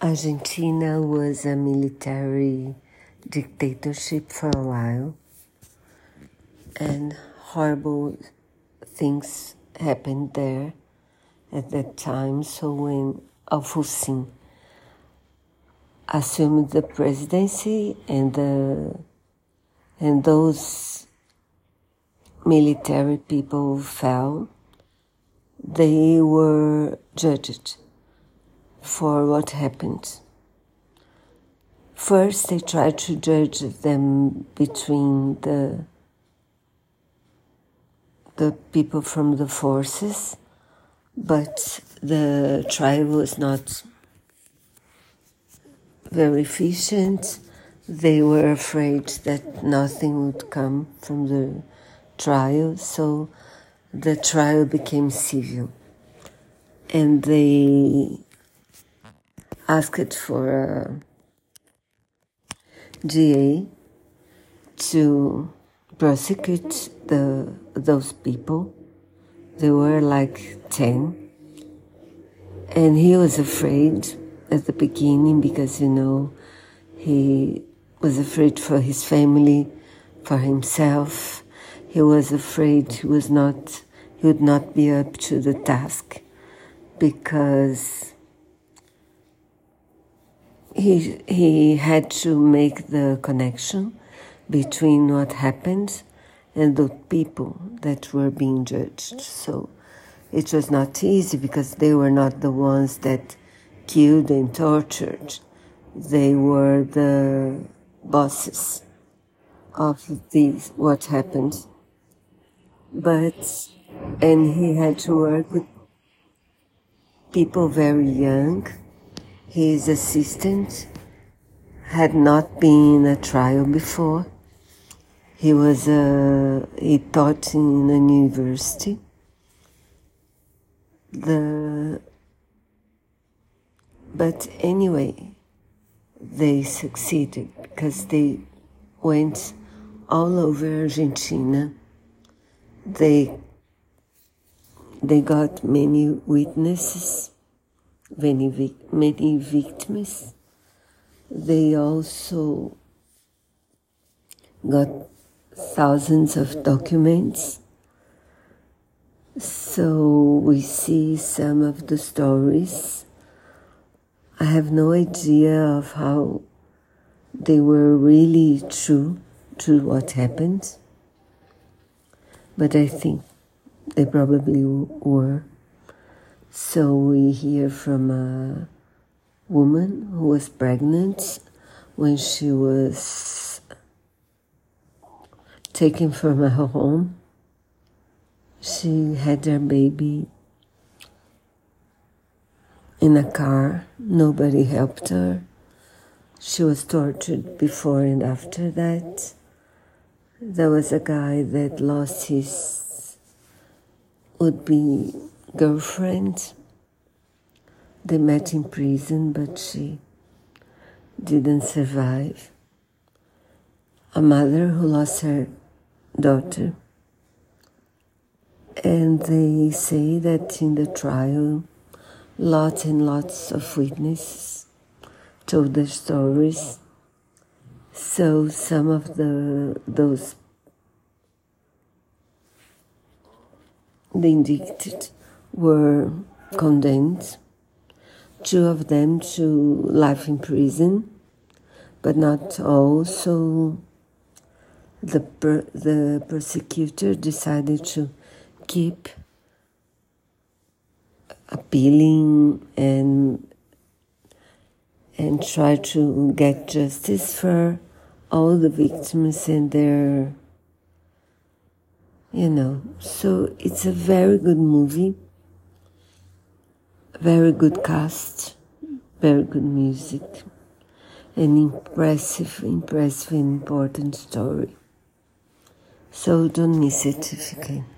Argentina was a military dictatorship for a while, and horrible things happened there at that time. So when Alfonsín assumed the presidency and the and those military people fell, they were judged for what happened. First, they tried to judge them between the the people from the forces, but the trial was not very efficient. They were afraid that nothing would come from the trial, so the trial became civil. And they asked for a DA to prosecute the those people. There were like ten, and he was afraid at the beginning because you know he was afraid for his family, for himself. He was afraid he was not he would not be up to the task because he, he had to make the connection between what happened and the people that were being judged. So it was not easy because they were not the ones that killed and tortured. They were the bosses of these, what happened. But, and he had to work with people very young his assistant had not been in a trial before. He was a, uh, he taught in a university. The, but anyway, they succeeded because they went all over Argentina. They, they got many witnesses many, victims. They also got thousands of documents. So we see some of the stories. I have no idea of how they were really true to what happened, but I think they probably were. So we hear from a woman who was pregnant when she was taken from her home. She had her baby in a car. Nobody helped her. She was tortured before and after that. There was a guy that lost his would be girlfriend. They met in prison, but she didn't survive. A mother who lost her daughter. And they say that in the trial, lots and lots of witnesses told their stories. So some of the those the indicted were condemned, two of them to life in prison, but not all. So the, per, the prosecutor decided to keep appealing and and try to get justice for all the victims and their you know so it's a very good movie very good cast, very good music, an impressive, impressive, important story. So don't miss it if you can.